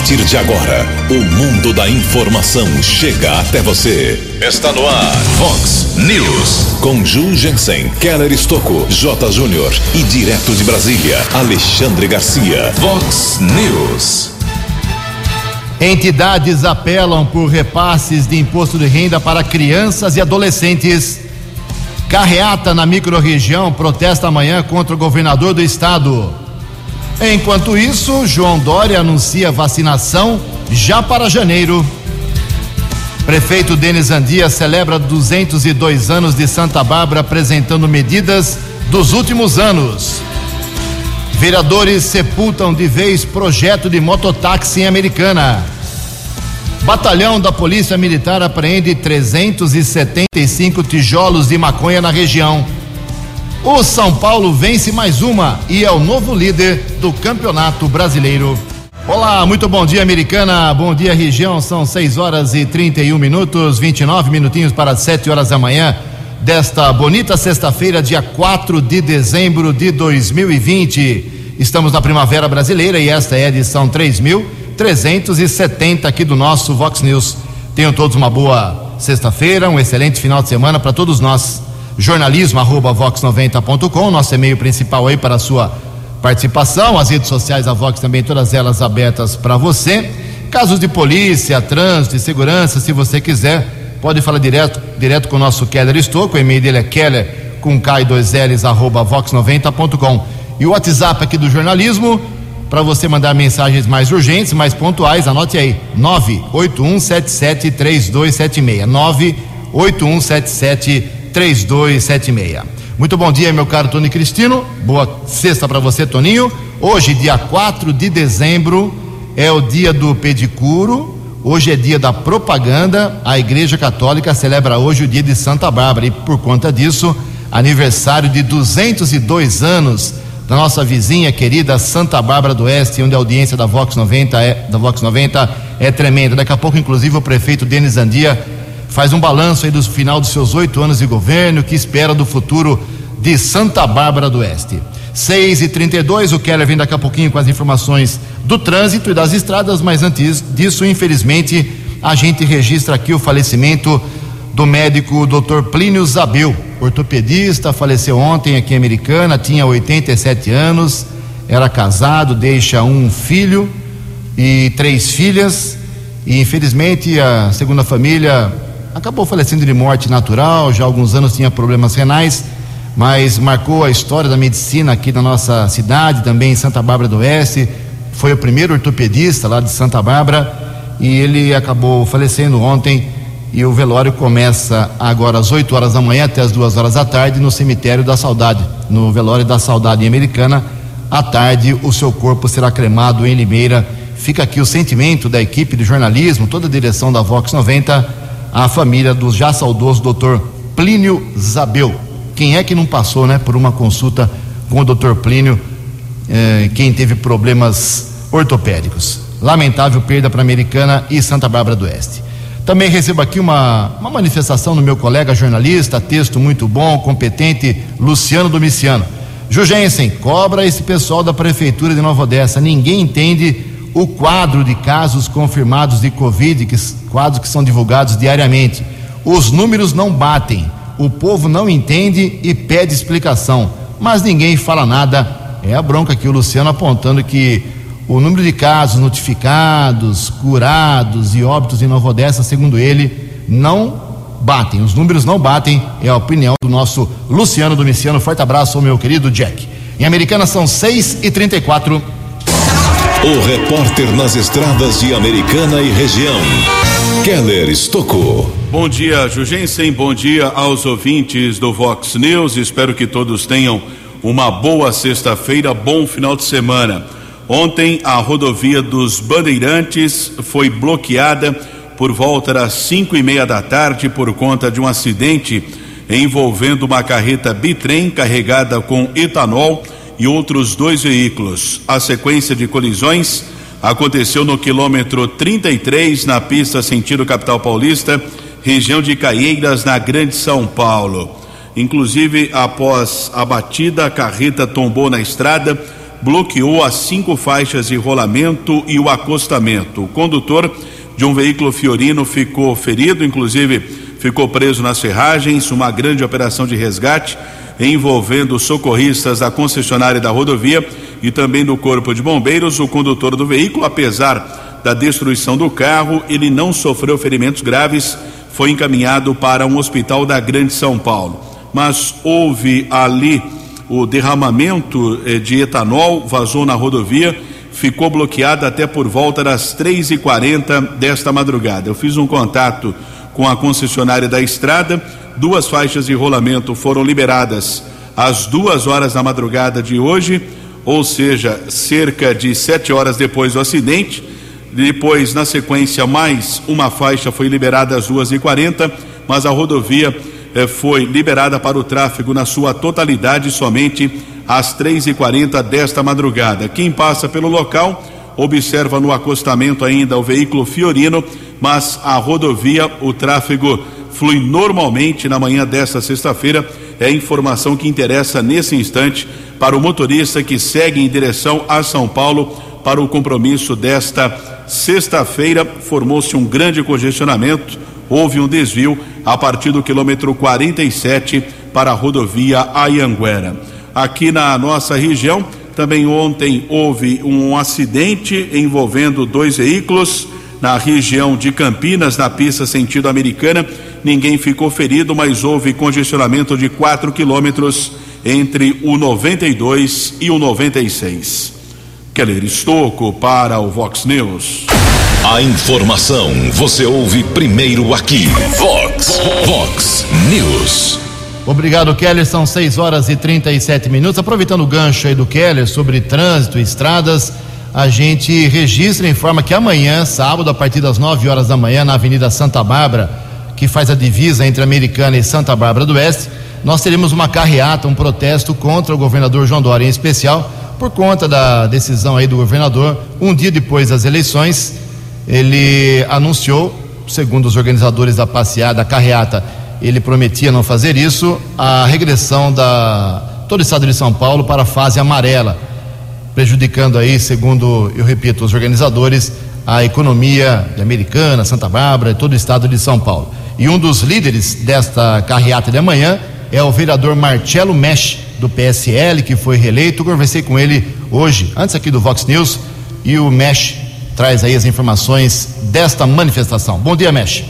partir de agora, o mundo da informação chega até você. Está no ar, Fox News. Com Ju Jensen, Keller Estocco, J. Júnior e direto de Brasília, Alexandre Garcia. Fox News. Entidades apelam por repasses de imposto de renda para crianças e adolescentes. Carreata na microrregião protesta amanhã contra o governador do estado. Enquanto isso, João Dória anuncia vacinação já para janeiro. Prefeito Denis Andia celebra 202 anos de Santa Bárbara apresentando medidas dos últimos anos. Vereadores sepultam de vez projeto de mototáxi em Americana. Batalhão da Polícia Militar apreende 375 tijolos de maconha na região. O São Paulo vence mais uma e é o novo líder do Campeonato Brasileiro. Olá, muito bom dia, Americana. Bom dia, região. São 6 horas e 31 minutos, 29 minutinhos para 7 horas da manhã desta bonita sexta-feira, dia 4 de dezembro de 2020. Estamos na Primavera Brasileira e esta é a edição 3370 aqui do nosso Vox News. Tenham todos uma boa sexta-feira, um excelente final de semana para todos nós jornalismo@vox90.com, nosso e-mail principal aí para a sua participação, as redes sociais da Vox também todas elas abertas para você. Casos de polícia, trânsito segurança, se você quiser, pode falar direto, direto com o nosso Keller Estouco, o e-mail dele é keller com k 2 ls arroba vox90.com. E o WhatsApp aqui do jornalismo, para você mandar mensagens mais urgentes, mais pontuais, anote aí, 981773276. 98177 3276. Muito bom dia, meu caro Tony Cristino. Boa sexta para você, Toninho. Hoje, dia 4 de dezembro, é o dia do pedicuro. Hoje é dia da propaganda. A Igreja Católica celebra hoje o dia de Santa Bárbara e, por conta disso, aniversário de 202 anos da nossa vizinha querida Santa Bárbara do Oeste, onde a audiência da Vox 90 é, da Vox 90 é tremenda. Daqui a pouco, inclusive, o prefeito Denis Andia faz um balanço aí do final dos seus oito anos de governo, que espera do futuro de Santa Bárbara do Oeste. 6 e 32 o Keller vem daqui a pouquinho com as informações do trânsito e das estradas, mas antes disso, infelizmente, a gente registra aqui o falecimento do médico Dr. Plínio Zabel, ortopedista, faleceu ontem aqui em Americana, tinha 87 anos, era casado, deixa um filho e três filhas, e infelizmente a segunda família acabou falecendo de morte natural, já há alguns anos tinha problemas renais, mas marcou a história da medicina aqui na nossa cidade, também em Santa Bárbara do Oeste. Foi o primeiro ortopedista lá de Santa Bárbara e ele acabou falecendo ontem. E o velório começa agora às 8 horas da manhã até as 2 horas da tarde no cemitério da Saudade, no velório da Saudade Americana. À tarde, o seu corpo será cremado em Limeira. Fica aqui o sentimento da equipe de jornalismo, toda a direção da Vox 90 a família do já saudoso doutor Plínio Zabel. Quem é que não passou né, por uma consulta com o doutor Plínio, eh, quem teve problemas ortopédicos? Lamentável perda para a Americana e Santa Bárbara do Oeste. Também recebo aqui uma, uma manifestação do meu colega jornalista, texto muito bom, competente, Luciano Domiciano. Jugensen, cobra esse pessoal da Prefeitura de Nova Odessa. Ninguém entende o quadro de casos confirmados de Covid, que, quadros que são divulgados diariamente. Os números não batem, o povo não entende e pede explicação, mas ninguém fala nada. É a bronca aqui, o Luciano apontando que o número de casos notificados, curados e óbitos em Nova Odessa, segundo ele, não batem. Os números não batem, é a opinião do nosso Luciano Domiciano. Forte abraço, meu querido Jack. Em Americana são 6 e 34 o repórter nas estradas de Americana e região, Keller Estocou. Bom dia, Jugensen. Bom dia aos ouvintes do Vox News. Espero que todos tenham uma boa sexta-feira, bom final de semana. Ontem, a rodovia dos Bandeirantes foi bloqueada por volta das cinco e meia da tarde por conta de um acidente envolvendo uma carreta bitrem carregada com etanol e outros dois veículos. A sequência de colisões aconteceu no quilômetro 33, na pista sentido capital paulista, região de Caieiras, na Grande São Paulo. Inclusive, após a batida, a carreta tombou na estrada, bloqueou as cinco faixas de rolamento e o acostamento. O condutor de um veículo Fiorino ficou ferido, inclusive ficou preso nas ferragens. Uma grande operação de resgate envolvendo socorristas da concessionária da rodovia e também do Corpo de Bombeiros. O condutor do veículo, apesar da destruição do carro, ele não sofreu ferimentos graves, foi encaminhado para um hospital da Grande São Paulo. Mas houve ali o derramamento eh, de etanol, vazou na rodovia, ficou bloqueada até por volta das 3h40 desta madrugada. Eu fiz um contato com a concessionária da estrada, duas faixas de rolamento foram liberadas às duas horas da madrugada de hoje ou seja, cerca de sete horas depois do acidente. Depois, na sequência, mais uma faixa foi liberada às duas e quarenta, mas a rodovia eh, foi liberada para o tráfego na sua totalidade somente às três e quarenta desta madrugada. Quem passa pelo local observa no acostamento ainda o veículo Fiorino, mas a rodovia, o tráfego flui normalmente na manhã desta sexta-feira. É a informação que interessa nesse instante para o motorista que segue em direção a São Paulo para o compromisso desta sexta-feira. Formou-se um grande congestionamento, houve um desvio a partir do quilômetro 47 para a rodovia Ayanguera. Aqui na nossa região, também ontem houve um acidente envolvendo dois veículos na região de Campinas, na pista sentido americana. Ninguém ficou ferido, mas houve congestionamento de 4 quilômetros entre o 92 e o 96. Keller Estocco para o Vox News. A informação você ouve primeiro aqui. Vox, Vox News. Obrigado, Keller. São 6 horas e 37 minutos. Aproveitando o gancho aí do Keller sobre trânsito e estradas, a gente registra e informa que amanhã, sábado, a partir das 9 horas da manhã, na Avenida Santa Bárbara, que faz a divisa entre Americana e Santa Bárbara do Oeste, nós teremos uma carreata, um protesto contra o governador João Dória, em especial por conta da decisão aí do governador, um dia depois das eleições, ele anunciou, segundo os organizadores da passeada, da carreata, ele prometia não fazer isso, a regressão da todo o estado de São Paulo para a fase amarela, prejudicando aí, segundo eu repito, os organizadores, a economia de Americana, Santa Bárbara e todo o estado de São Paulo. E um dos líderes desta carreata de amanhã é o vereador Marcelo Mesh, do PSL, que foi reeleito. Eu conversei com ele hoje, antes aqui do Vox News, e o Mesh traz aí as informações desta manifestação. Bom dia, Mesh.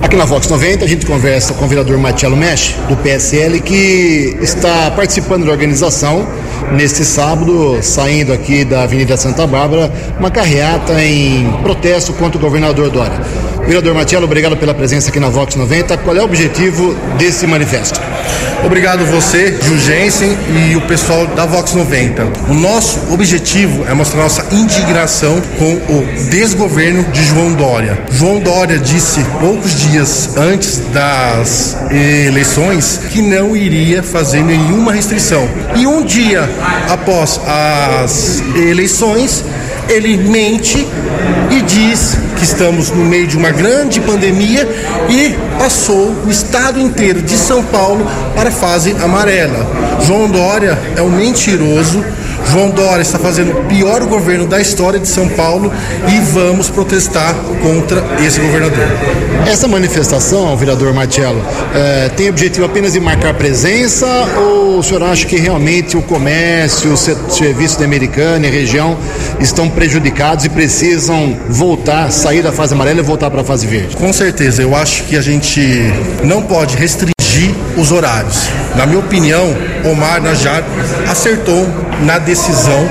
Aqui na Vox 90 a gente conversa com o vereador Marcelo Mesh, do PSL, que está participando da organização neste sábado, saindo aqui da Avenida Santa Bárbara, uma carreata em protesto contra o governador Dória. Vereador Marcelo, obrigado pela presença aqui na Vox 90. Qual é o objetivo desse manifesto? Obrigado você, Gil Jensen e o pessoal da Vox 90. O nosso objetivo é mostrar nossa indignação com o desgoverno de João Dória. João Dória disse poucos dias antes das eleições que não iria fazer nenhuma restrição. E um dia após as eleições, ele mente e diz que estamos no meio de uma grande pandemia e passou o estado inteiro de São Paulo para a fase amarela. João Dória é um mentiroso. João Dória está fazendo o pior governo da história de São Paulo e vamos protestar contra esse governador. Essa manifestação, vereador Marcelo, é, tem objetivo apenas de marcar presença ou o senhor acha que realmente o comércio, o serviço da Americana e a região estão prejudicados e precisam voltar, sair da fase amarela e voltar para a fase verde? Com certeza, eu acho que a gente não pode restringir os horários. Na minha opinião, Omar Najar acertou na decisão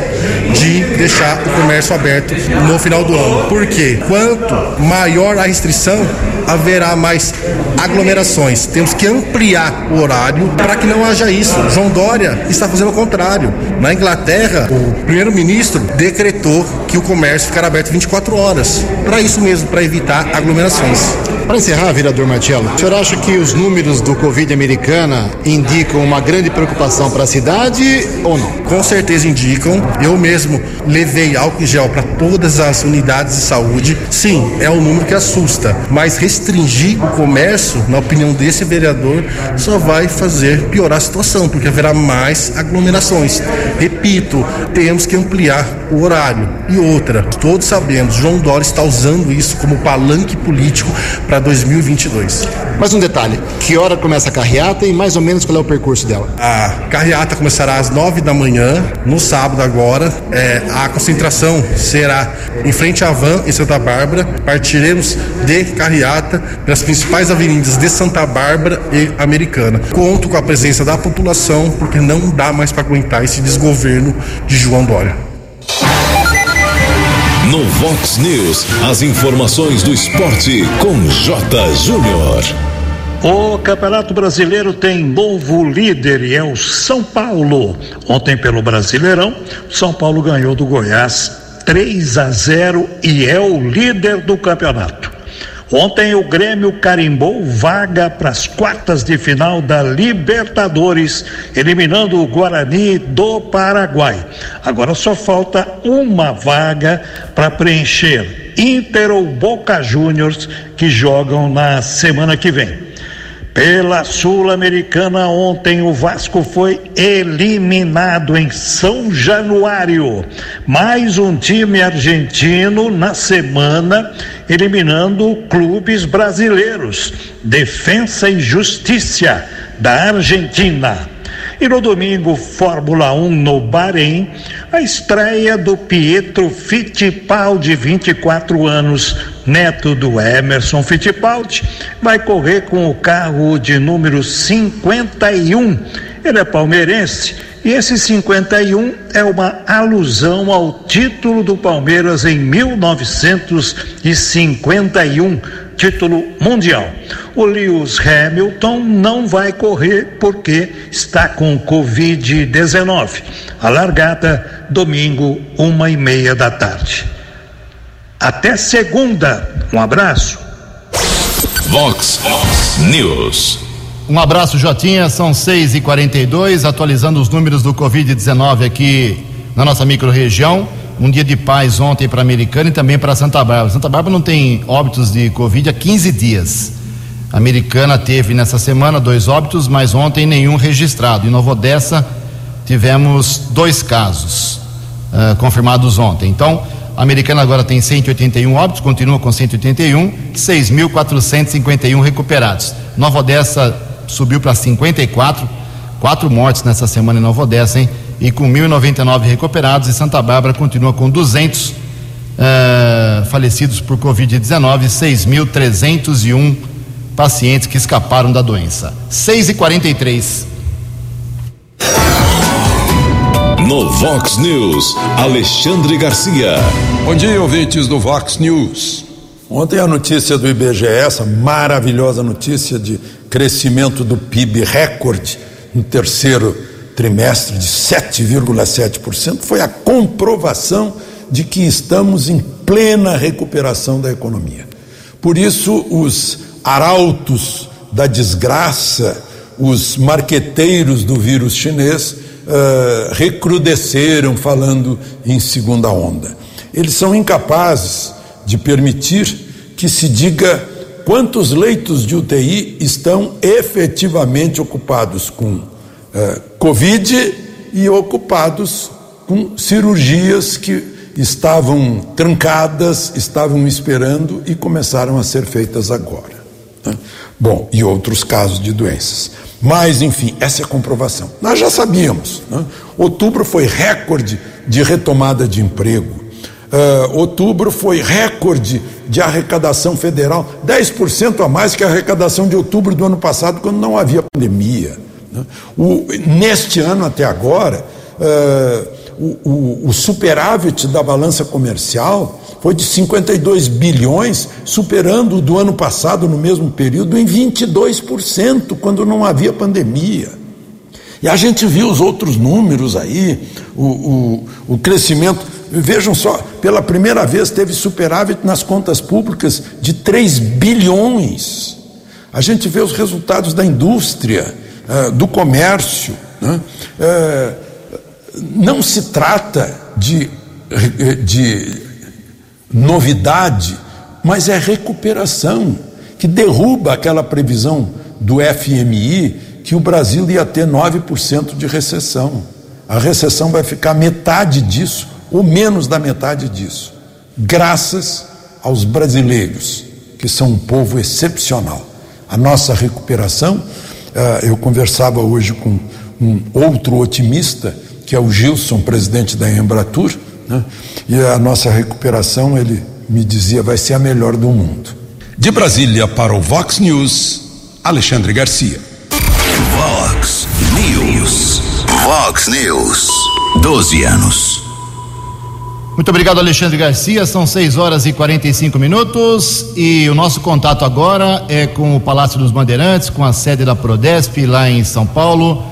de deixar o comércio aberto no final do ano. Por quê? Quanto maior a restrição, haverá mais aglomerações. Temos que ampliar o horário para que não haja isso. João Dória está fazendo o contrário. Na Inglaterra, o primeiro-ministro decretou que o comércio ficará aberto 24 horas. Para isso mesmo, para evitar aglomerações. Para encerrar, vereador Marcelo, o senhor acha que os números do Covid americana indicam uma grande preocupação para a cidade ou não? Com certeza indicam. Eu mesmo levei álcool em gel para todas as unidades de saúde. Sim, é um número que assusta, mas restringir o comércio isso, na opinião desse vereador, só vai fazer piorar a situação, porque haverá mais aglomerações. Repito, temos que ampliar o horário. E outra, todos sabemos, João Dória está usando isso como palanque político para 2022. Mais um detalhe: que hora começa a carreata e mais ou menos qual é o percurso dela? A carreata começará às nove da manhã, no sábado agora. É, a concentração será em frente à van em Santa Bárbara. Partiremos de carreata pelas principais avenidas de Santa Bárbara e Americana. Conto com a presença da população, porque não dá mais para aguentar esse desgoverno de João Dória. No Vox News, as informações do esporte com J. Júnior. O Campeonato Brasileiro tem novo líder e é o São Paulo. Ontem, pelo Brasileirão, São Paulo ganhou do Goiás 3 a 0 e é o líder do campeonato. Ontem o Grêmio carimbou vaga para as quartas de final da Libertadores, eliminando o Guarani do Paraguai. Agora só falta uma vaga para preencher Inter ou Boca Juniors que jogam na semana que vem. Pela Sul-Americana, ontem o Vasco foi eliminado em São Januário. Mais um time argentino na semana eliminando clubes brasileiros. Defensa e Justiça da Argentina. E no domingo, Fórmula 1 no Bahrein, a estreia do Pietro Fittipaldi, 24 anos, neto do Emerson Fittipaldi, vai correr com o carro de número 51. Ele é palmeirense e esse 51 é uma alusão ao título do Palmeiras em 1951, título mundial. O Lewis Hamilton não vai correr porque está com Covid-19. A largada, domingo, uma e meia da tarde. Até segunda. Um abraço. Vox News. Um abraço, Jotinha. São 6 e 42 atualizando os números do Covid-19 aqui na nossa microrregião. Um dia de paz ontem para Americana e também para Santa Bárbara. Santa Bárbara não tem óbitos de Covid há 15 dias. A Americana teve nessa semana dois óbitos, mas ontem nenhum registrado. Em Nova Odessa tivemos dois casos uh, confirmados ontem. Então, a Americana agora tem 181 óbitos, continua com 181, 6.451 recuperados. Nova Odessa subiu para 54, quatro mortes nessa semana em Nova Odessa, hein? E com 1.099 recuperados, e Santa Bárbara continua com 200 uh, falecidos por Covid-19, 6.301 pacientes que escaparam da doença. 6 e 43 No Vox News, Alexandre Garcia. Bom dia, ouvintes do Vox News. Ontem a notícia do IBGE, essa maravilhosa notícia de crescimento do PIB recorde no terceiro trimestre de 7,7%, foi a comprovação de que estamos em plena recuperação da economia. Por isso, os arautos da desgraça, os marqueteiros do vírus chinês, uh, recrudesceram falando em segunda onda. Eles são incapazes de permitir que se diga quantos leitos de UTI estão efetivamente ocupados com uh, Covid e ocupados com cirurgias que estavam trancadas, estavam esperando e começaram a ser feitas agora. Né? Bom, e outros casos de doenças. Mas, enfim, essa é a comprovação. Nós já sabíamos. Né? Outubro foi recorde de retomada de emprego. Uh, outubro foi recorde de arrecadação federal, 10% a mais que a arrecadação de outubro do ano passado, quando não havia pandemia. Né? O, neste ano até agora, uh, o, o, superávit da balança comercial foi de 52 bilhões, superando o do ano passado, no mesmo período, em 22%, quando não havia pandemia. E a gente viu os outros números aí, o, o, o crescimento. Vejam só, pela primeira vez teve superávit nas contas públicas de 3 bilhões. A gente vê os resultados da indústria, uh, do comércio. Né? Uh, não se trata de, de novidade, mas é recuperação. que derruba aquela previsão do FMI que o Brasil ia ter 9% de recessão. A recessão vai ficar metade disso, ou menos da metade disso, graças aos brasileiros, que são um povo excepcional. A nossa recuperação, eh, eu conversava hoje com um outro otimista, que é o Gilson, presidente da Embratur, né? e a nossa recuperação, ele me dizia, vai ser a melhor do mundo. De Brasília para o Vox News, Alexandre Garcia. Vox News. Vox News. 12 anos. Muito obrigado, Alexandre Garcia. São 6 horas e 45 minutos e o nosso contato agora é com o Palácio dos Bandeirantes, com a sede da Prodesp lá em São Paulo.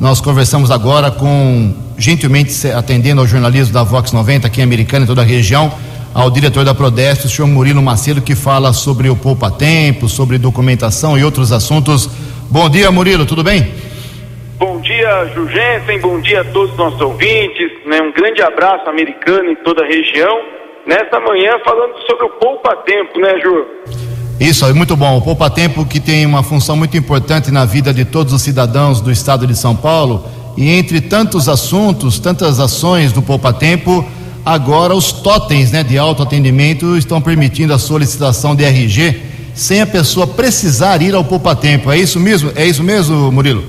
Nós conversamos agora com, gentilmente atendendo ao jornalismo da Vox 90 aqui em Americana e toda a região, ao diretor da Prodesp, o senhor Murilo Macedo, que fala sobre o poupa-tempo, sobre documentação e outros assuntos. Bom dia, Murilo, tudo bem? Bom dia, Jugensen, bom dia a todos os nossos ouvintes, né? um grande abraço americano em toda a região. Nesta manhã falando sobre o poupa-tempo, né, Ju? Isso, é muito bom. O Poupa Tempo que tem uma função muito importante na vida de todos os cidadãos do estado de São Paulo. E entre tantos assuntos, tantas ações do Poupa Tempo, agora os totens né, de autoatendimento estão permitindo a solicitação de RG sem a pessoa precisar ir ao Poupa Tempo. É isso mesmo? É isso mesmo, Murilo?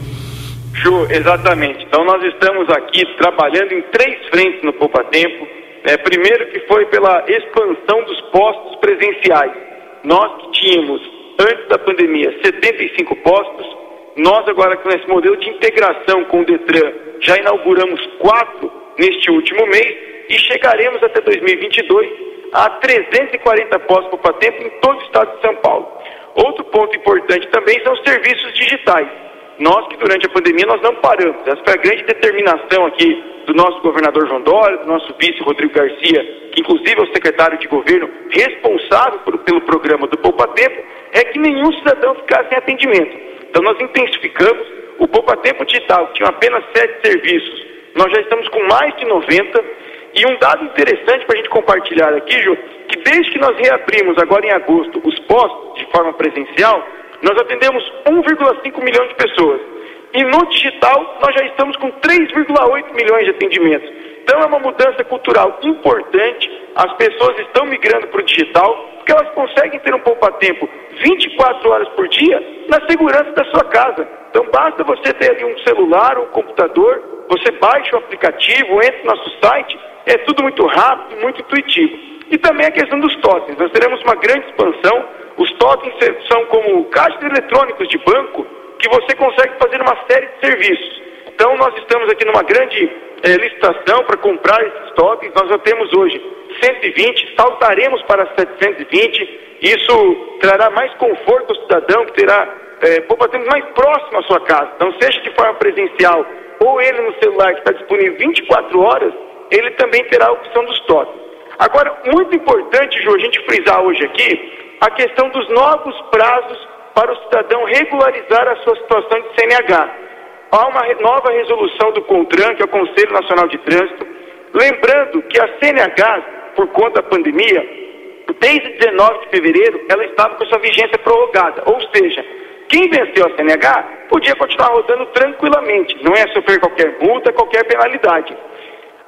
Ju, exatamente. Então nós estamos aqui trabalhando em três frentes no Poupa Tempo. É, primeiro que foi pela expansão dos postos presenciais nós que tínhamos, antes da pandemia, 75 postos, nós agora com esse modelo de integração com o Detran, já inauguramos quatro neste último mês e chegaremos até 2022 a 340 postos por tempo em todo o estado de São Paulo. Outro ponto importante também são os serviços digitais. Nós que durante a pandemia nós não paramos. Essa foi a grande determinação aqui do nosso governador João Dória, do nosso vice Rodrigo Garcia, que inclusive é o secretário de governo responsável por, pelo programa do Poupa Tempo, é que nenhum cidadão ficasse sem atendimento. Então nós intensificamos o Poupa Tempo Digital, que tinha apenas sete serviços, nós já estamos com mais de 90. E um dado interessante para a gente compartilhar aqui, Ju, que desde que nós reabrimos agora em agosto os postos de forma presencial, nós atendemos 1,5 milhão de pessoas. E no digital, nós já estamos com 3,8 milhões de atendimentos. Então, é uma mudança cultural importante. As pessoas estão migrando para o digital, porque elas conseguem ter um poupa-tempo 24 horas por dia na segurança da sua casa. Então, basta você ter ali um celular, um computador, você baixa o aplicativo, entra no nosso site, é tudo muito rápido, muito intuitivo. E também a questão dos totens. Nós teremos uma grande expansão. Os totens são como caixas eletrônicos de banco que você consegue fazer uma série de serviços. Então, nós estamos aqui numa grande é, licitação para comprar esses totens. Nós já temos hoje 120, saltaremos para 720. Isso trará mais conforto ao cidadão, que terá é, poupanças mais próximo à sua casa. Então, seja de forma presencial ou ele no celular que está disponível 24 horas, ele também terá a opção dos totens. Agora, muito importante, Ju, a gente frisar hoje aqui a questão dos novos prazos para o cidadão regularizar a sua situação de CNH. Há uma nova resolução do CONTRAN, que é o Conselho Nacional de Trânsito, lembrando que a CNH, por conta da pandemia, desde 19 de fevereiro, ela estava com sua vigência prorrogada, ou seja, quem venceu a CNH podia continuar rodando tranquilamente, não ia sofrer qualquer multa, qualquer penalidade.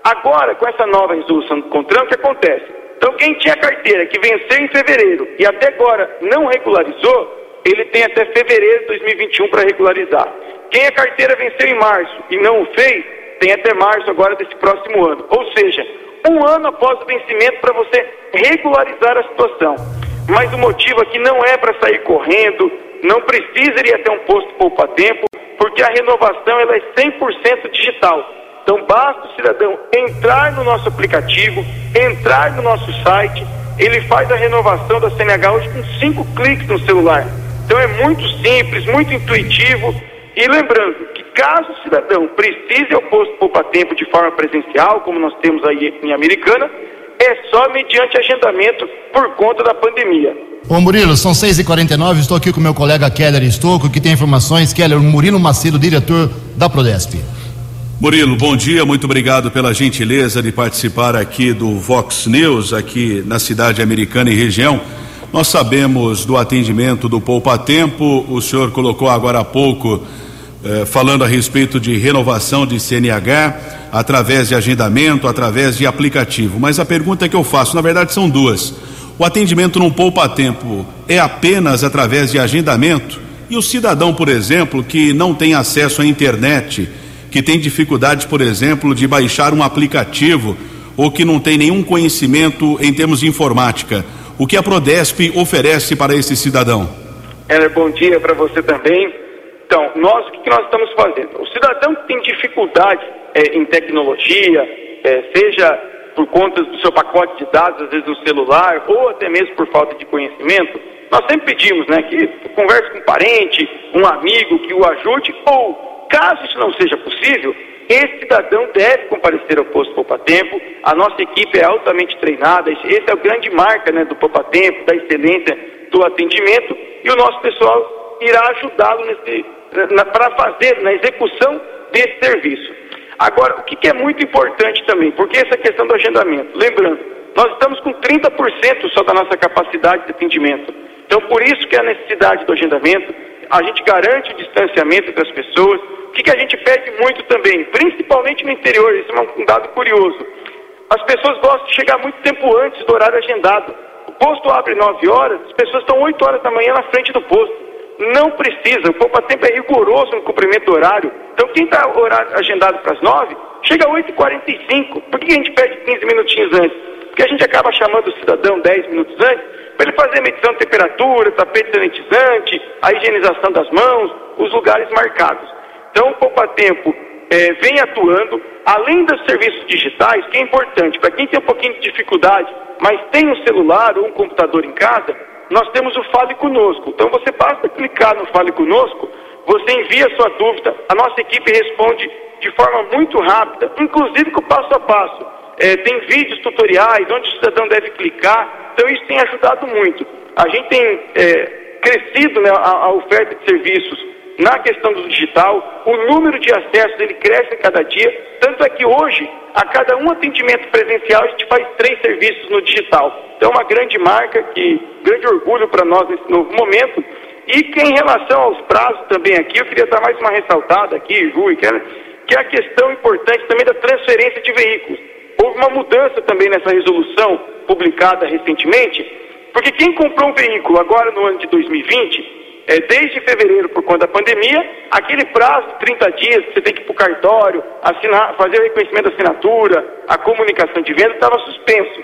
Agora, com essa nova resolução do CONTRAN, o que acontece? Então, quem tinha carteira que venceu em fevereiro e até agora não regularizou, ele tem até fevereiro de 2021 para regularizar. Quem a carteira venceu em março e não o fez, tem até março agora desse próximo ano. Ou seja, um ano após o vencimento para você regularizar a situação. Mas o motivo aqui não é para sair correndo, não precisa ir até um posto poupa-tempo, porque a renovação ela é 100% digital. Então basta o cidadão entrar no nosso aplicativo, entrar no nosso site, ele faz a renovação da CNH hoje com cinco cliques no celular. Então é muito simples, muito intuitivo. E lembrando que caso o cidadão precise ao posto poupa-tempo de forma presencial, como nós temos aí em Americana, é só mediante agendamento por conta da pandemia. Ô Murilo, são 6h49, estou aqui com meu colega Keller Estocco, que tem informações. Keller, Murilo Macedo, diretor da Prodesp. Murilo, bom dia, muito obrigado pela gentileza de participar aqui do Vox News, aqui na cidade americana e região. Nós sabemos do atendimento do Poupa Tempo, o senhor colocou agora há pouco, eh, falando a respeito de renovação de CNH, através de agendamento, através de aplicativo. Mas a pergunta que eu faço, na verdade, são duas. O atendimento no Poupa Tempo é apenas através de agendamento? E o cidadão, por exemplo, que não tem acesso à internet, que tem dificuldade, por exemplo, de baixar um aplicativo ou que não tem nenhum conhecimento em termos de informática, o que a Prodesp oferece para esse cidadão? Heller, bom dia para você também. Então, nós, o que nós estamos fazendo? O cidadão que tem dificuldade é, em tecnologia, é, seja por conta do seu pacote de dados, às vezes no celular, ou até mesmo por falta de conhecimento, nós sempre pedimos né, que converse com um parente, um amigo que o ajude, ou, caso isso não seja possível, esse cidadão deve comparecer ao posto Poupa Tempo. A nossa equipe é altamente treinada, esse é o grande marca né, do Poupa Tempo, da excelência do atendimento, e o nosso pessoal irá ajudá-lo para fazer, na execução desse serviço. Agora, o que, que é muito importante também, porque essa questão do agendamento, lembrando, nós estamos com 30% só da nossa capacidade de atendimento. Então, por isso que a necessidade do agendamento, a gente garante o distanciamento entre as pessoas. O que, que a gente pede muito também, principalmente no interior, isso é um dado curioso. As pessoas gostam de chegar muito tempo antes do horário agendado. O posto abre 9 horas, as pessoas estão 8 horas da manhã na frente do posto. Não precisa, o Poupa Tempo é rigoroso no cumprimento do horário. Então, quem está agendado para as 9, chega às 8h45. Por que a gente pede 15 minutinhos antes? Porque a gente acaba chamando o cidadão 10 minutos antes para ele fazer a medição de temperatura, tapete sanitizante, a higienização das mãos, os lugares marcados. Então, o Poupa Tempo é, vem atuando, além dos serviços digitais, que é importante, para quem tem um pouquinho de dificuldade, mas tem um celular ou um computador em casa, nós temos o Fale Conosco. Então, você basta clicar no Fale Conosco, você envia a sua dúvida, a nossa equipe responde de forma muito rápida, inclusive com passo a passo. É, tem vídeos tutoriais onde o cidadão deve clicar, então isso tem ajudado muito. A gente tem é, crescido né, a, a, oferta de serviços na questão do digital, o número de acessos ele cresce a cada dia, tanto é que hoje, a cada um atendimento presencial, a gente faz três serviços no digital. Então é uma grande marca, que grande orgulho para nós nesse novo momento. E que em relação aos prazos também aqui, eu queria dar mais uma ressaltada aqui, é, que é a questão importante também da transferência de veículos. Houve uma mudança também nessa resolução publicada recentemente, porque quem comprou um veículo agora no ano de 2020, é, desde fevereiro, por conta da pandemia, aquele prazo de 30 dias que você tem que ir para o cartório, assinar, fazer o reconhecimento da assinatura, a comunicação de venda, estava suspenso.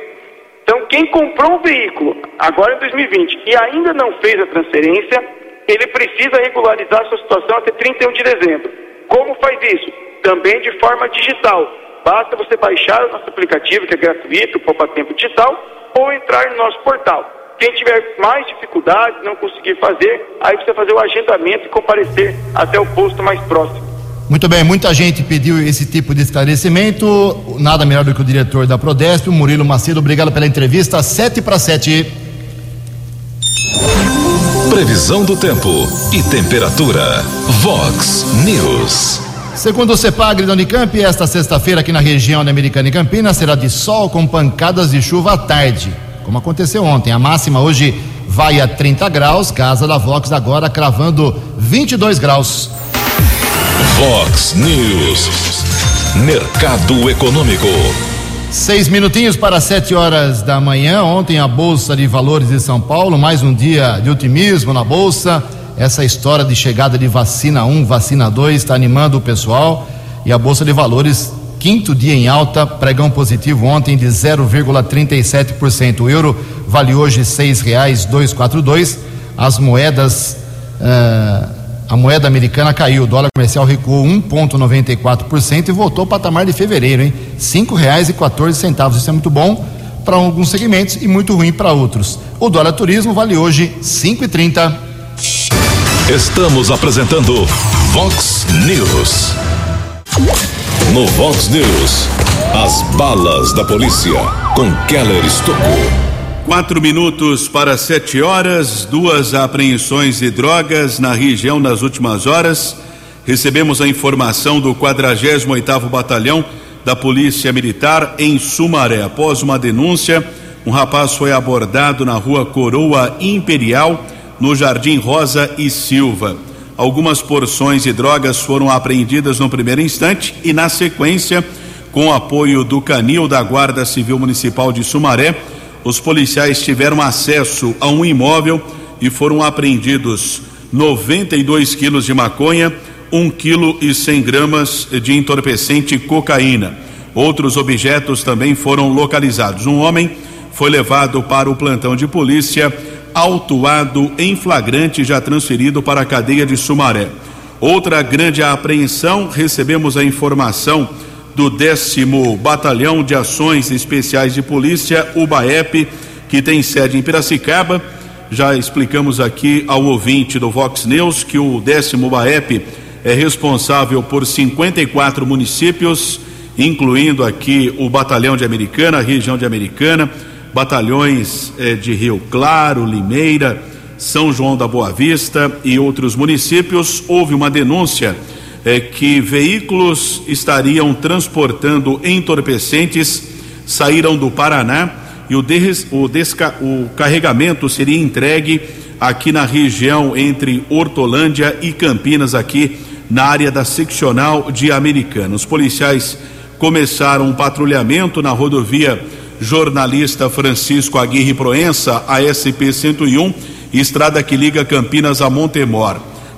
Então, quem comprou um veículo agora em 2020 e ainda não fez a transferência, ele precisa regularizar sua situação até 31 de dezembro. Como faz isso? Também de forma digital Basta você baixar o nosso aplicativo, que é gratuito, Poupa Tempo Digital, ou entrar no nosso portal. Quem tiver mais dificuldade, não conseguir fazer, aí precisa fazer o agendamento e comparecer até o posto mais próximo. Muito bem, muita gente pediu esse tipo de esclarecimento. Nada melhor do que o diretor da Prodesp, o Murilo Macedo. Obrigado pela entrevista. 7 para 7. Previsão do tempo e temperatura. Vox News. Segundo o CEPAGRE da Unicamp, esta sexta-feira aqui na região da Americana e Campinas será de sol com pancadas de chuva à tarde, como aconteceu ontem. A máxima hoje vai a 30 graus, casa da Vox agora cravando 22 graus. Vox News, mercado econômico. Seis minutinhos para sete horas da manhã. Ontem a Bolsa de Valores de São Paulo, mais um dia de otimismo na Bolsa essa história de chegada de vacina 1, vacina 2 está animando o pessoal e a Bolsa de Valores, quinto dia em alta, pregão positivo ontem de 0,37%. O euro vale hoje R$ 6,242. As moedas, uh, a moeda americana caiu, o dólar comercial recuou 1,94% e voltou ao patamar de fevereiro, hein? R$ 5,14. Isso é muito bom para alguns segmentos e muito ruim para outros. O dólar turismo vale hoje R$ 5,30. Estamos apresentando Vox News. No Vox News, as balas da polícia com Keller Estocou. Quatro minutos para sete horas, duas apreensões de drogas na região nas últimas horas. Recebemos a informação do 48º Batalhão da Polícia Militar em Sumaré. Após uma denúncia, Um rapaz foi abordado na rua Coroa Imperial, no Jardim Rosa e Silva. Algumas porções de drogas foram apreendidas no primeiro instante e, na sequência, com apoio do Canil da Guarda Civil Municipal de Sumaré, os policiais tiveram acesso a um imóvel e foram apreendidos 92 quilos de maconha, 1 quilo e 100 gramas de entorpecente cocaína. Outros objetos também foram localizados. Um homem foi levado para o plantão de polícia, autuado em flagrante, já transferido para a cadeia de Sumaré. Outra grande apreensão, recebemos a informação do décimo Batalhão de Ações Especiais de Polícia, o BAEP, que tem sede em Piracicaba. Já explicamos aqui ao ouvinte do Vox News que o décimo BAEP é responsável por 54 municípios, incluindo aqui o Batalhão de Americana, a região de Americana, batalhões eh, de Rio Claro, Limeira, São João da Boa Vista e outros municípios. Houve uma denúncia eh, que veículos estariam transportando entorpecentes, saíram do Paraná e o, des, o, desca, o carregamento seria entregue aqui na região entre Hortolândia e Campinas, aqui na área da seccional de Americana. Os policiais começaram um patrulhamento na rodovia Jornalista Francisco Aguirre Proença, ASP 101, estrada que liga Campinas a Montemor.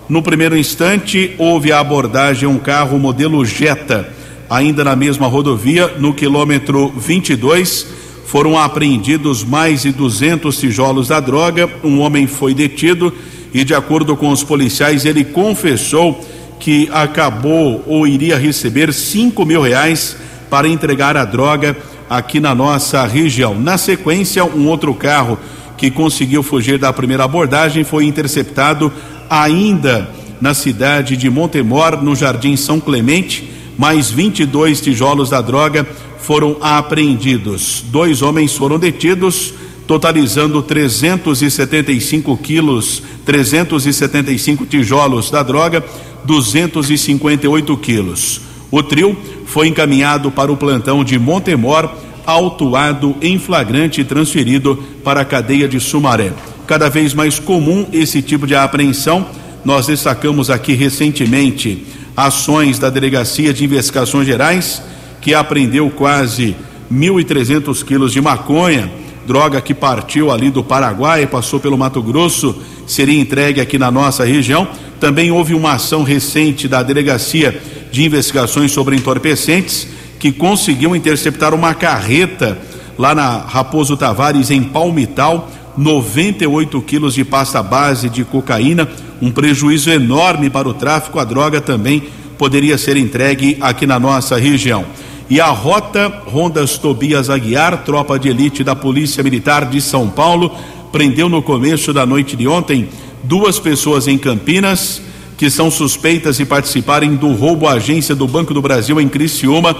No primeiro instante, houve a abordagem um carro modelo Jetta, ainda na mesma rodovia, no quilômetro 22. Foram apreendidos mais de 200 tijolos da droga. Um homem foi detido e, de acordo com os policiais, ele confessou que acabou ou iria receber cinco mil reais para entregar a droga aqui na nossa região. Na sequência, um outro carro que conseguiu fugir da primeira abordagem foi interceptado ainda na cidade de Montemor, no Jardim São Clemente. Mais 22 tijolos da droga foram apreendidos. Dois homens foram detidos, totalizando 375 quilos, 375 tijolos da droga 258 quilos. O trio foi encaminhado para o plantão de Montemor, autuado em flagrante e transferido para a cadeia de Sumaré. Cada vez mais comum esse tipo de apreensão. Nós destacamos aqui recentemente ações da Delegacia de Investigações Gerais, que apreendeu quase 1.300 quilos de maconha, droga que partiu ali do Paraguai, passou pelo Mato Grosso, seria entregue aqui na nossa região. Também houve uma ação recente da Delegacia de Investigações sobre Entorpecentes, que conseguiu interceptar uma carreta lá na Raposo Tavares, em Palmital, 98 quilos de pasta base de cocaína, um prejuízo enorme para o tráfico. A droga também poderia ser entregue aqui na nossa região. E a rota Rondas Tobias Aguiar, tropa de elite da Polícia Militar de São Paulo, prendeu no começo da noite de ontem duas pessoas em Campinas que são suspeitas de participarem do roubo à agência do Banco do Brasil em Criciúma,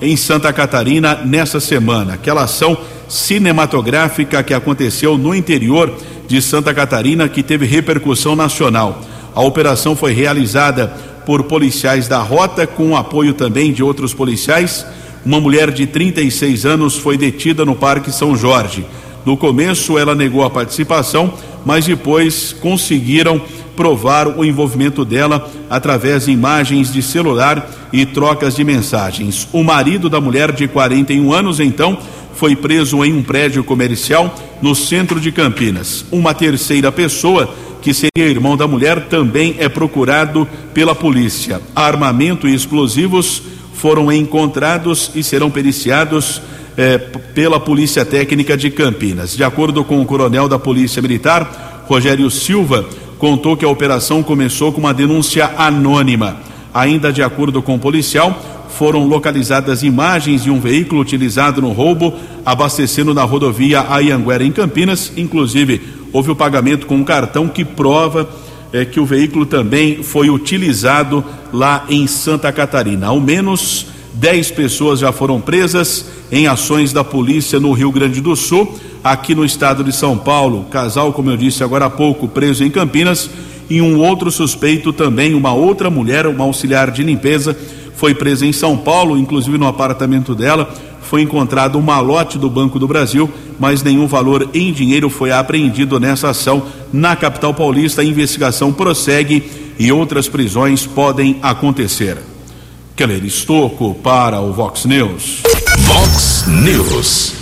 em Santa Catarina, nessa semana. Aquela ação cinematográfica que aconteceu no interior de Santa Catarina, que teve repercussão nacional. A operação foi realizada por policiais da rota, com apoio também de outros policiais. Uma mulher de 36 anos foi detida no Parque São Jorge. No começo, ela negou a participação, mas depois conseguiram provar o envolvimento dela através de imagens de celular e trocas de mensagens. O marido da mulher de 41 anos, então, foi preso em um prédio comercial no centro de Campinas. Uma terceira pessoa, que seria irmão da mulher, também é procurado pela polícia. Armamento e explosivos foram encontrados e serão periciados eh, pela Polícia Técnica de Campinas. De acordo com o coronel da Polícia Militar, Rogério Silva, contou que a operação começou com uma denúncia anônima. Ainda de acordo com o policial, foram localizadas imagens de um veículo utilizado no roubo, abastecendo na rodovia Ayanguera, em Campinas. Inclusive, houve o pagamento com um cartão que prova é, que o veículo também foi utilizado lá em Santa Catarina. Ao menos 10 pessoas já foram presas em ações da polícia no Rio Grande do Sul aqui no estado de São Paulo. Casal, como eu disse agora há pouco, preso em Campinas. E um outro suspeito também, uma outra mulher, uma auxiliar de limpeza, foi presa em São Paulo, inclusive no apartamento dela foi encontrado um malote do Banco do Brasil, mas nenhum valor em dinheiro foi apreendido nessa ação na capital paulista. A investigação prossegue e outras prisões podem acontecer. Keller Estocco para o Vox News. Vox News.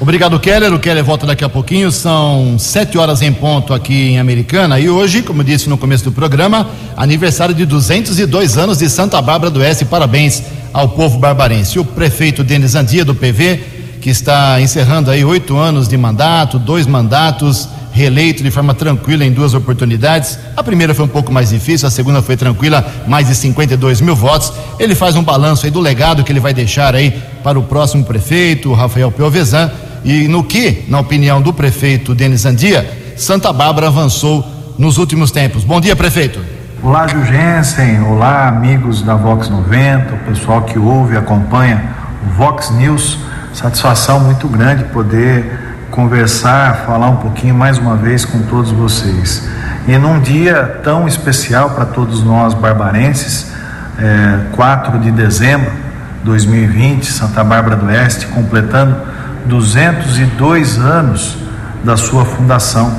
Obrigado, Keller. O Keller volta daqui a pouquinho. São sete horas em ponto aqui em Americana. E hoje, como eu disse no começo do programa, aniversário de 202 anos de Santa Bárbara do Oeste. Parabéns ao povo barbarense. O prefeito Denis Andia, do PV, que está encerrando aí oito anos de mandato, dois mandatos, reeleito de forma tranquila em duas oportunidades. A primeira foi um pouco mais difícil, a segunda foi tranquila, mais de 52 mil votos. Ele faz um balanço aí do legado que ele vai deixar aí para o próximo prefeito, Rafael Piovesan. E no que, na opinião do prefeito Denis Andia, Santa Bárbara avançou nos últimos tempos. Bom dia, prefeito. Olá, Jugensen. Olá, amigos da Vox 90, o pessoal que ouve e acompanha o Vox News. Satisfação muito grande poder conversar, falar um pouquinho mais uma vez com todos vocês. E num dia tão especial para todos nós barbarenses, é, 4 de dezembro de 2020, Santa Bárbara do Oeste, completando 202 anos da sua fundação.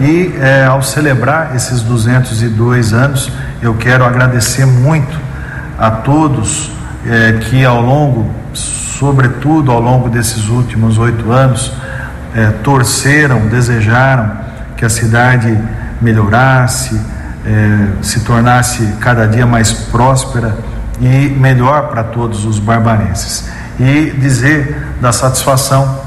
E é, ao celebrar esses 202 anos, eu quero agradecer muito a todos é, que ao longo, sobretudo ao longo desses últimos oito anos, é, torceram, desejaram que a cidade melhorasse, é, se tornasse cada dia mais próspera e melhor para todos os barbarenses. E dizer da satisfação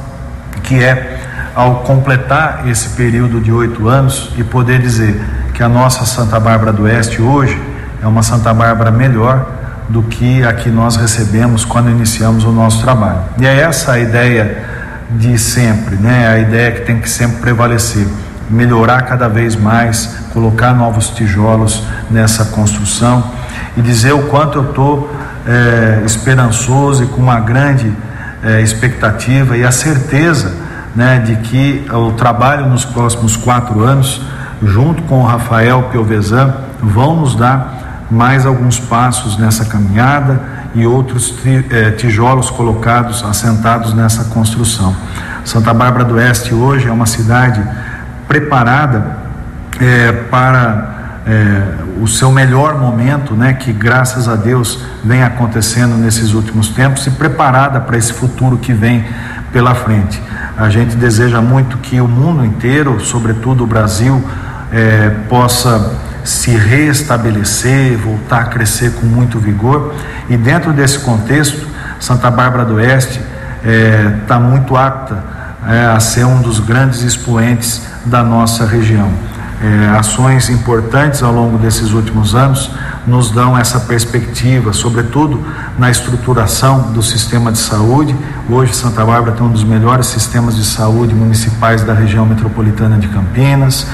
que é ao completar esse período de oito anos e poder dizer que a nossa Santa Bárbara do Oeste hoje é uma Santa Bárbara melhor do que a que nós recebemos quando iniciamos o nosso trabalho. E é essa a ideia de sempre, né? A ideia que tem que sempre prevalecer, melhorar cada vez mais, colocar novos tijolos nessa construção e dizer o quanto eu estou é, esperançoso e com uma grande é, expectativa e a certeza né, de que o trabalho nos próximos quatro anos, junto com o Rafael Piovesan, vão nos dar mais alguns passos nessa caminhada e outros eh, tijolos colocados, assentados nessa construção. Santa Bárbara do Oeste hoje é uma cidade preparada eh, para eh, o seu melhor momento, né, que graças a Deus vem acontecendo nesses últimos tempos e preparada para esse futuro que vem pela frente. A gente deseja muito que o mundo inteiro, sobretudo o Brasil, possa se restabelecer, voltar a crescer com muito vigor. E dentro desse contexto, Santa Bárbara do Oeste está é, muito apta é, a ser um dos grandes expoentes da nossa região. É, ações importantes ao longo desses últimos anos nos dão essa perspectiva, sobretudo na estruturação do sistema de saúde. Hoje, Santa Bárbara tem um dos melhores sistemas de saúde municipais da região metropolitana de Campinas,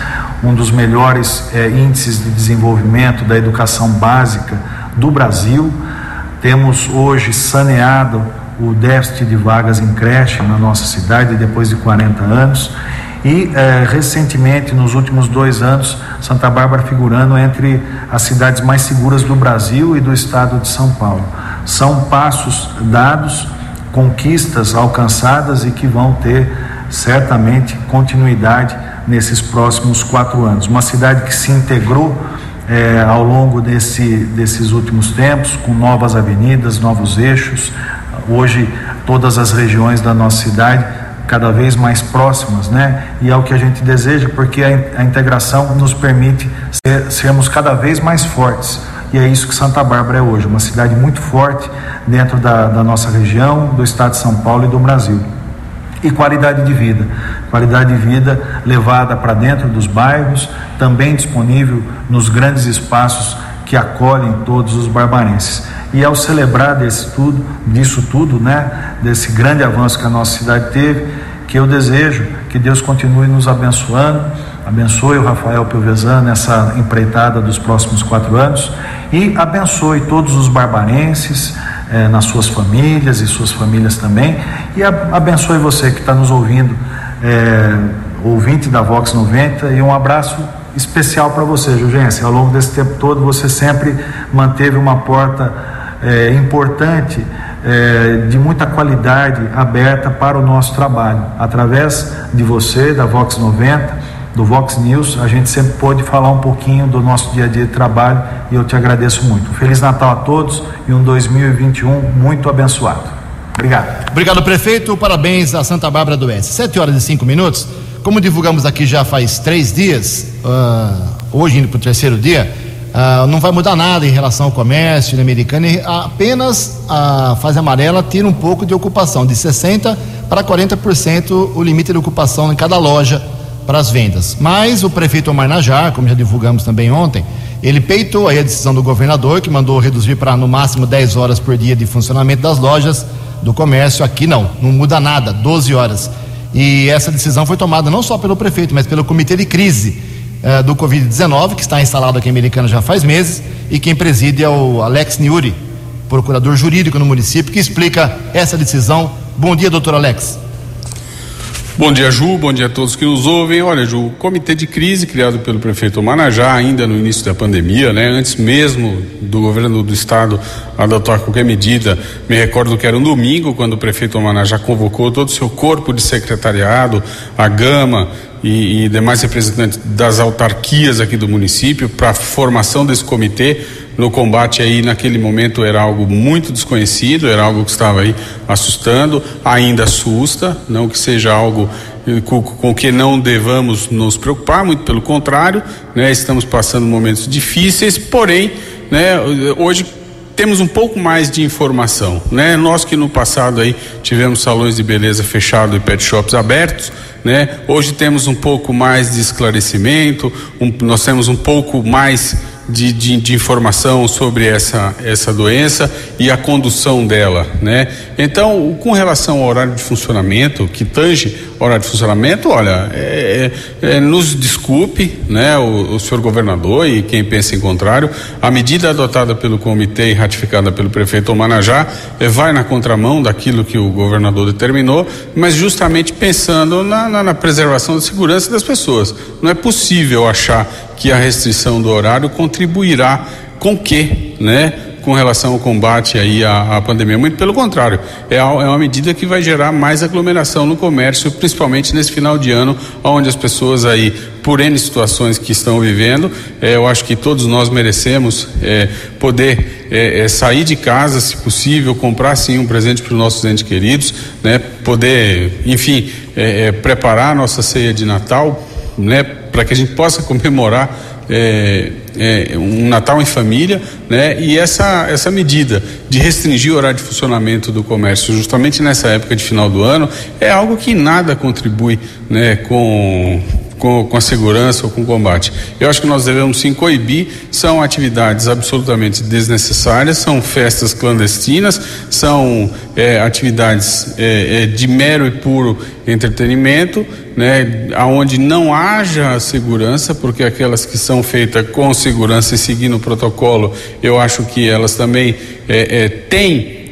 um dos melhores é, índices de desenvolvimento da educação básica do Brasil. Temos hoje saneado o déficit de vagas em creche na nossa cidade depois de 40 anos e eh, recentemente, nos últimos dois anos, Santa Bárbara figurando entre as cidades mais seguras do Brasil e do estado de São Paulo. São passos dados, conquistas alcançadas e que vão ter certamente continuidade nesses próximos quatro anos. Uma cidade que se integrou eh, ao longo desse, desses últimos tempos, com novas avenidas, novos eixos. Hoje, todas as regiões da nossa cidade cada vez mais próximas, né? E é o que a gente deseja, porque a, a integração nos permite ser, sermos cada vez mais fortes. E é isso que Santa Bárbara é hoje, uma cidade muito forte dentro da, da nossa região, do estado de São Paulo e do Brasil. E qualidade de vida. Qualidade de vida levada para dentro dos bairros, também disponível nos grandes espaços que acolhem todos os barbarenses. E ao celebrar desse tudo, disso tudo, né, desse grande avanço que a nossa cidade teve, que eu desejo que Deus continue nos abençoando, abençoe o Rafael Piovesan nessa empreitada dos próximos quatro anos e abençoe todos os barbarenses eh, nas suas famílias e suas famílias também e abençoe você que está nos ouvindo, eh, ouvinte da Vox 90 e um abraço especial para você, Jugência. Ao longo desse tempo todo, você sempre manteve uma porta é, importante, é, de muita qualidade, aberta para o nosso trabalho. Através de você, da Vox 90, do Vox News, a gente sempre pôde falar um pouquinho do nosso dia a dia de trabalho e eu te agradeço muito. Feliz Natal a todos e um 2021 muito abençoado. Obrigado. Obrigado, prefeito. Parabéns a Santa Bárbara do Oeste. Sete horas e cinco minutos. Como divulgamos aqui já faz três dias, uh, hoje indo para o terceiro dia, uh, não vai mudar nada em relação ao comércio americano, apenas a fase amarela tira um pouco de ocupação, de 60% para 40% o limite de ocupação em cada loja para as vendas. Mas o prefeito Omar Najar, como já divulgamos também ontem, ele peitou aí a decisão do governador, que mandou reduzir para no máximo 10 horas por dia de funcionamento das lojas do comércio. Aqui não, não muda nada, 12 horas. E essa decisão foi tomada não só pelo prefeito, mas pelo comitê de crise eh, do Covid-19, que está instalado aqui em Americana já faz meses, e quem preside é o Alex Niuri, procurador jurídico no município, que explica essa decisão. Bom dia, doutor Alex. Bom dia, Ju. Bom dia a todos que nos ouvem. Olha, Ju, o comitê de crise criado pelo prefeito Manajá, ainda no início da pandemia, né, antes mesmo do governo do estado adotar qualquer medida, me recordo que era um domingo, quando o prefeito Manajá convocou todo o seu corpo de secretariado, a Gama e, e demais representantes das autarquias aqui do município para a formação desse comitê no combate aí naquele momento era algo muito desconhecido, era algo que estava aí assustando, ainda assusta, não que seja algo eh, com, que não devamos nos preocupar, muito pelo contrário, né? Estamos passando momentos difíceis, porém, né, hoje temos um pouco mais de informação, né? Nós que no passado aí tivemos salões de beleza fechados e pet shops abertos, né? Hoje temos um pouco mais de esclarecimento, um, nós temos um pouco mais de, de, de, informação sobre essa, essa doença e a condução dela, né? Então, com relação ao horário de funcionamento, que tange horário de funcionamento, olha, é, é, é, nos desculpe, né, o, o, senhor governador e quem pensa em contrário, a medida adotada pelo comitê e ratificada pelo prefeito Omanajá é, vai na contramão daquilo que o governador determinou, mas justamente pensando na, na, na preservação da segurança das pessoas. Não é possível achar que a restrição do horário contribuirá com que, né? Com relação ao combate aí à, à pandemia. Muito pelo contrário, é, é, uma medida que vai gerar mais aglomeração no comércio, principalmente nesse final de ano, onde as pessoas aí, por N situações que estão vivendo, é, eu acho que todos nós merecemos é, poder é, é, sair de casa, se possível, comprar sim um presente para os nossos entes queridos, né? Poder, enfim, é, preparar a nossa ceia de Natal, né? Para que a gente possa comemorar é, é, um Natal em família, né? E essa, essa medida de restringir o horário de funcionamento do comércio justamente nessa época de final do ano é algo que nada contribui, né? Com com, com, a segurança ou com o combate. Eu acho que nós devemos sim coibir, são atividades absolutamente desnecessárias, são festas clandestinas, são é, atividades é, é, de mero e puro entretenimento, né, aonde não haja segurança, porque aquelas que são feitas com segurança e seguindo o protocolo, eu acho que elas também é, é, têm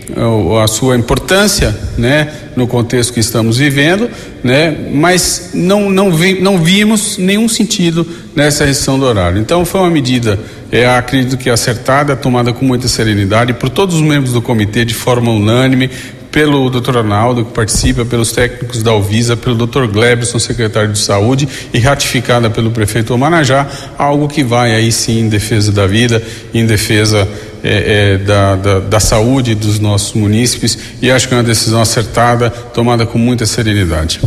a sua importância, né, no contexto que estamos vivendo, né, mas não não, vi, não vimos nenhum sentido nessa restrição do horário. Então foi uma medida, é, acredito que acertada, tomada com muita serenidade por todos os membros do comitê de forma unânime, pelo Dr. Arnaldo, que participa, pelos técnicos da Alvisa, pelo Dr. Glebson, secretário de Saúde, e ratificada pelo prefeito Omanajá, algo que vai aí sim em defesa da vida, em defesa é, é, da, da, da, saúde dos nossos munícipes, e acho que é uma decisão acertada, tomada com muita serenidade.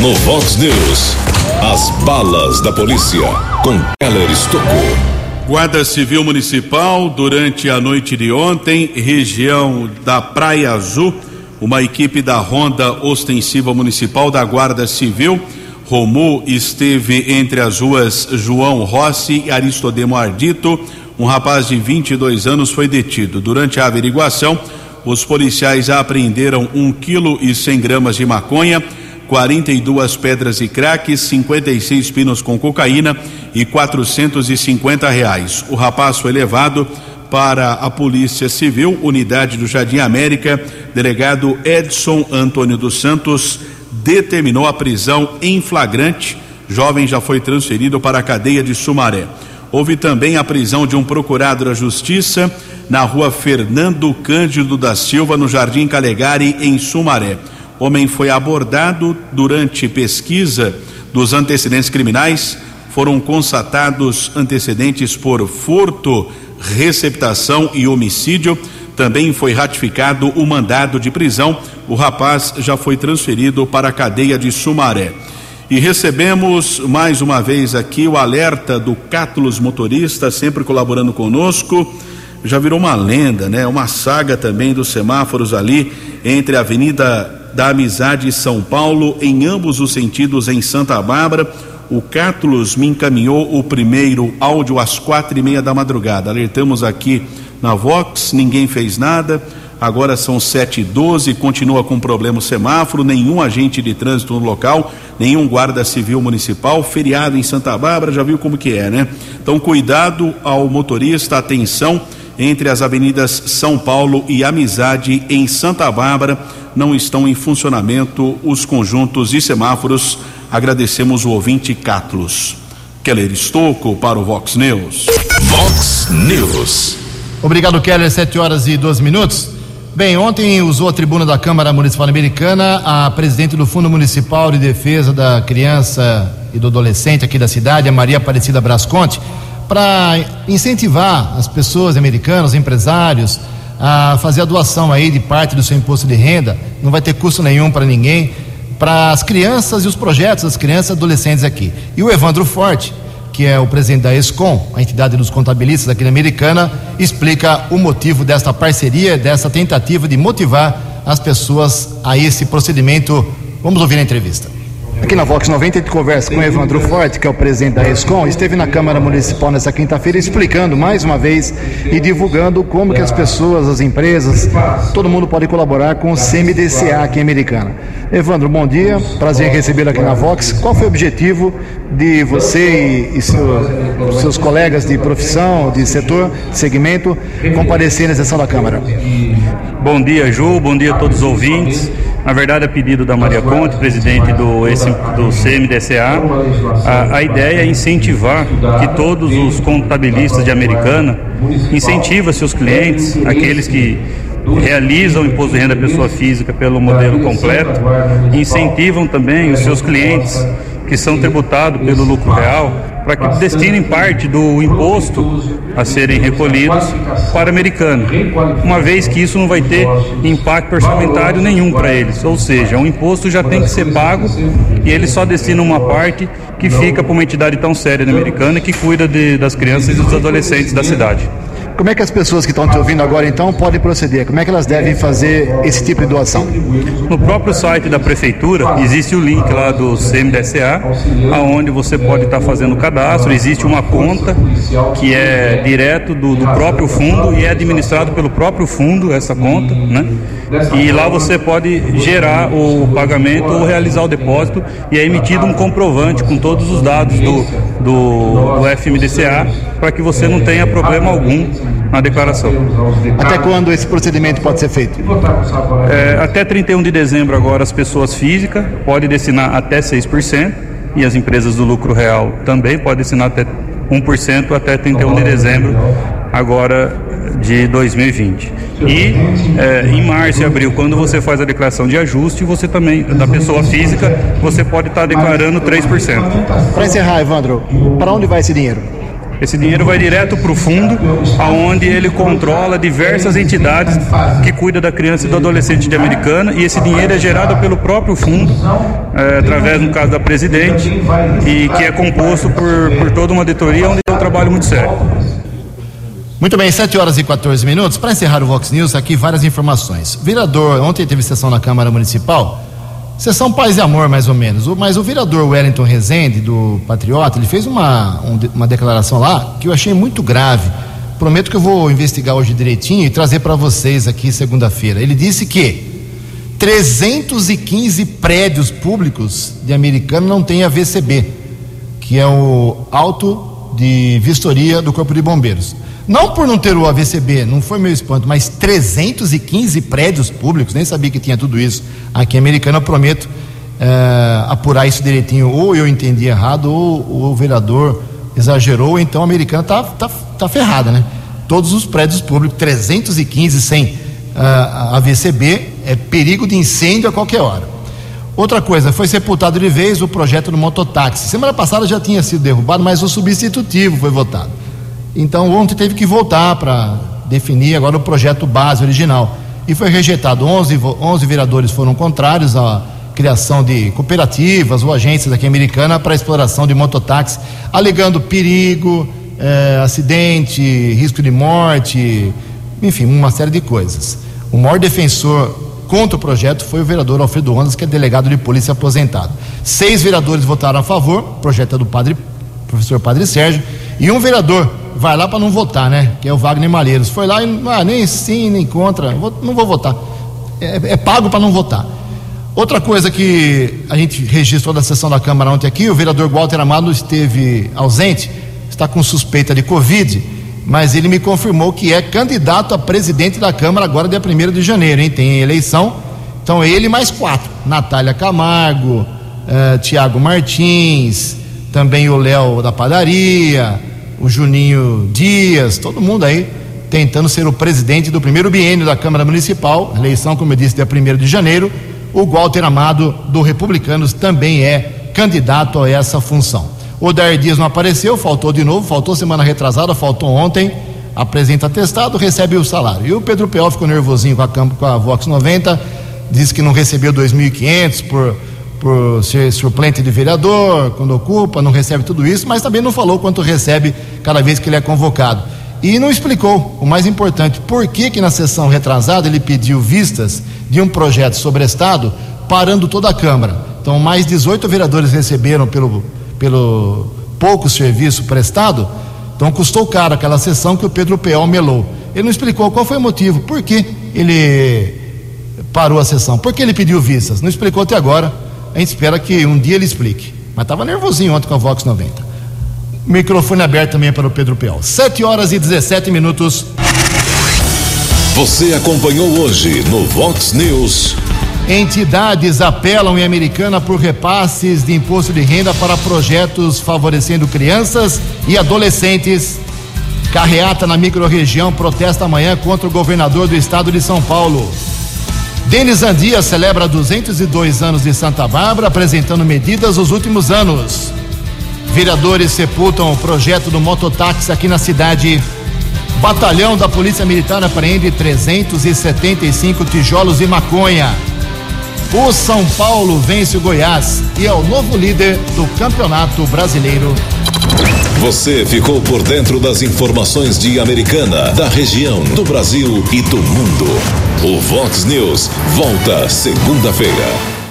No Vox News, as balas da polícia, com Keller Estocou. Guarda Civil Municipal, durante a noite de ontem, região da Praia Azul, uma equipe da Ronda Ostensiva Municipal da Guarda Civil, Romu, esteve entre as ruas João Rossi e Aristodemo Ardito. Um rapaz de 22 anos foi detido. Durante a averiguação, os policiais apreenderam um quilo e cem gramas de maconha 42 pedras e crack, 56 pinos com cocaína e 450 reais. O rapaz foi levado para a Polícia Civil, unidade do Jardim América. Delegado Edson Antônio dos Santos determinou a prisão em flagrante. Jovem já foi transferido para a cadeia de Sumaré. Houve também a prisão de um procurado da Justiça na rua Fernando Cândido da Silva, no Jardim Calegari, em Sumaré. O homem foi abordado durante pesquisa dos antecedentes criminais. Foram constatados antecedentes por furto, receptação e homicídio. Também foi ratificado o mandado de prisão. O rapaz já foi transferido para a cadeia de Sumaré. E recebemos mais uma vez aqui o alerta do Cátulos Motorista, sempre colaborando conosco. Já virou uma lenda, né? Uma saga também dos semáforos ali entre a Avenida da Amizade e São Paulo, em ambos os sentidos em Santa Bárbara. O Cátulos me encaminhou o primeiro áudio às quatro e meia da madrugada. Alertamos aqui na Vox, ninguém fez nada agora são sete e doze, continua com problema o semáforo, nenhum agente de trânsito no local, nenhum guarda civil municipal, feriado em Santa Bárbara, já viu como que é, né? Então cuidado ao motorista, atenção entre as avenidas São Paulo e Amizade em Santa Bárbara não estão em funcionamento os conjuntos e semáforos. Agradecemos o ouvinte Catlos. Keller Estocco para o Vox News. Vox News. Obrigado, Keller. Sete horas e dois minutos. Bem, ontem usou a tribuna da Câmara Municipal Americana a presidente do Fundo Municipal de Defesa da Criança e do Adolescente aqui da cidade, a Maria Aparecida Brasconte, para incentivar as pessoas americanas, os empresários, a fazer a doação aí de parte do seu imposto de renda, não vai ter custo nenhum para ninguém, para as crianças e os projetos das crianças e adolescentes aqui. E o Evandro Forte, que é o presidente da ESCOM, a entidade dos contabilistas aqui na Americana, explica o motivo desta parceria, dessa tentativa de motivar as pessoas a esse procedimento. Vamos ouvir a entrevista. Aqui na Vox 90 a gente conversa com Evandro Forte, que é o presidente da ESCOM, esteve na Câmara Municipal nessa quinta-feira explicando mais uma vez e divulgando como que as pessoas, as empresas, todo mundo pode colaborar com o CMDCA aqui em Americana. Evandro, bom dia, prazer em recebê-lo aqui na Vox. Qual foi o objetivo de você e, seu, seus colegas de profissão, de setor, segmento, comparecer na sessão da Câmara? Bom dia, Ju, bom dia a todos os ouvintes. Na verdade, a pedido da Maria Conte, presidente do, do CMDCA, a, a ideia é incentivar que todos os contabilistas de Americana incentivem seus clientes, aqueles que realizam o imposto de renda pessoa física pelo modelo completo, incentivam também os seus clientes que são tributados pelo lucro real para que destinem parte do imposto a serem recolhidos para americano, uma vez que isso não vai ter impacto orçamentário nenhum para eles, ou seja, o imposto já tem que ser pago e eles só destinam uma parte que fica para uma entidade tão séria americana que cuida de, das crianças e dos adolescentes da cidade. Como é que as pessoas que estão te ouvindo agora então podem proceder? Como é que elas devem fazer esse tipo de doação? No próprio site da prefeitura existe o link lá do CMDSA, aonde você pode estar fazendo o cadastro. Existe uma conta que é direto do, do próprio fundo e é administrado pelo próprio fundo essa conta, né? E lá você pode gerar o pagamento ou realizar o depósito e é emitido um comprovante com todos os dados do, do, do FMDCA para que você não tenha problema algum na declaração. Até quando esse procedimento pode ser feito? É, até 31 de dezembro agora as pessoas físicas podem destinar até 6% e as empresas do lucro real também podem destinar até 1% até 31 de dezembro agora de 2020. E é, em março e abril, quando você faz a declaração de ajuste, você também, da pessoa física, você pode estar declarando 3%. Para encerrar, Evandro, para onde vai esse dinheiro? Esse dinheiro vai direto para o fundo, aonde ele controla diversas entidades que cuidam da criança e do adolescente de Americana, e esse dinheiro é gerado pelo próprio fundo, é, através, no caso, da presidente, e que é composto por, por toda uma auditoria, onde é um trabalho muito sério. Muito bem, 7 horas e 14 minutos. Para encerrar o Vox News, aqui várias informações. Vereador, ontem teve sessão na Câmara Municipal, sessão paz e amor, mais ou menos. Mas o vereador Wellington Rezende, do Patriota, ele fez uma, uma declaração lá que eu achei muito grave. Prometo que eu vou investigar hoje direitinho e trazer para vocês aqui segunda-feira. Ele disse que 315 prédios públicos de americano não têm a VCB, que é o auto de vistoria do Corpo de Bombeiros. Não por não ter o AVCB, não foi meu espanto, mas 315 prédios públicos, nem sabia que tinha tudo isso aqui em Americana. Prometo é, apurar isso direitinho. Ou eu entendi errado, ou, ou o vereador exagerou, então a americana tá, tá, tá ferrada, né? Todos os prédios públicos, 315 sem uh, AVCB, é perigo de incêndio a qualquer hora. Outra coisa, foi sepultado de vez o projeto do mototáxi. Semana passada já tinha sido derrubado, mas o substitutivo foi votado. Então ontem teve que voltar para definir agora o projeto base original. E foi rejeitado. 11, 11 vereadores foram contrários à criação de cooperativas ou agências aqui americana para exploração de mototáxi, alegando perigo, eh, acidente, risco de morte, enfim, uma série de coisas. O maior defensor contra o projeto foi o vereador Alfredo Rondas, que é delegado de polícia aposentado. Seis vereadores votaram a favor, o projeto é do padre, professor Padre Sérgio, e um vereador vai lá para não votar, né? Que é o Wagner Malheiros. Foi lá e ah, nem sim, nem contra, não vou votar. É, é pago para não votar. Outra coisa que a gente registrou da sessão da Câmara ontem aqui, o vereador Walter Amado esteve ausente, está com suspeita de Covid mas ele me confirmou que é candidato a presidente da Câmara agora dia 1 de janeiro, hein? Tem eleição. Então ele mais quatro: Natália Camargo, uh, Tiago Martins, também o Léo da padaria, o Juninho Dias, todo mundo aí tentando ser o presidente do primeiro biênio da Câmara Municipal. Eleição, como eu disse, dia 1 de janeiro. O Walter Amado, do Republicanos, também é candidato a essa função. O Dair Dias não apareceu, faltou de novo, faltou semana retrasada, faltou ontem. Apresenta testado, recebe o salário. E o Pedro Peol ficou nervosinho com a, com a Vox 90, disse que não recebeu 2.500 por, por ser suplente de vereador, quando ocupa, não recebe tudo isso, mas também não falou quanto recebe cada vez que ele é convocado. E não explicou, o mais importante, por que que na sessão retrasada ele pediu vistas de um projeto sobre Estado, parando toda a Câmara. Então, mais 18 vereadores receberam pelo pelo pouco serviço prestado, então custou caro aquela sessão que o Pedro Peol melou. Ele não explicou qual foi o motivo, por que ele parou a sessão, por que ele pediu vistas, não explicou até agora. A gente espera que um dia ele explique. Mas estava nervosinho ontem com a Vox 90. Microfone aberto também para o Pedro Peol. 7 horas e 17 minutos. Você acompanhou hoje no Vox News. Entidades apelam em Americana por repasses de imposto de renda para projetos favorecendo crianças e adolescentes. Carreata na microrregião protesta amanhã contra o governador do estado de São Paulo. Denis Andia celebra 202 anos de Santa Bárbara, apresentando medidas nos últimos anos. Vereadores sepultam o projeto do mototáxi aqui na cidade. Batalhão da Polícia Militar apreende 375 tijolos e maconha. O São Paulo vence o Goiás e é o novo líder do Campeonato Brasileiro. Você ficou por dentro das informações de Americana, da região, do Brasil e do mundo. O Vox News volta segunda-feira.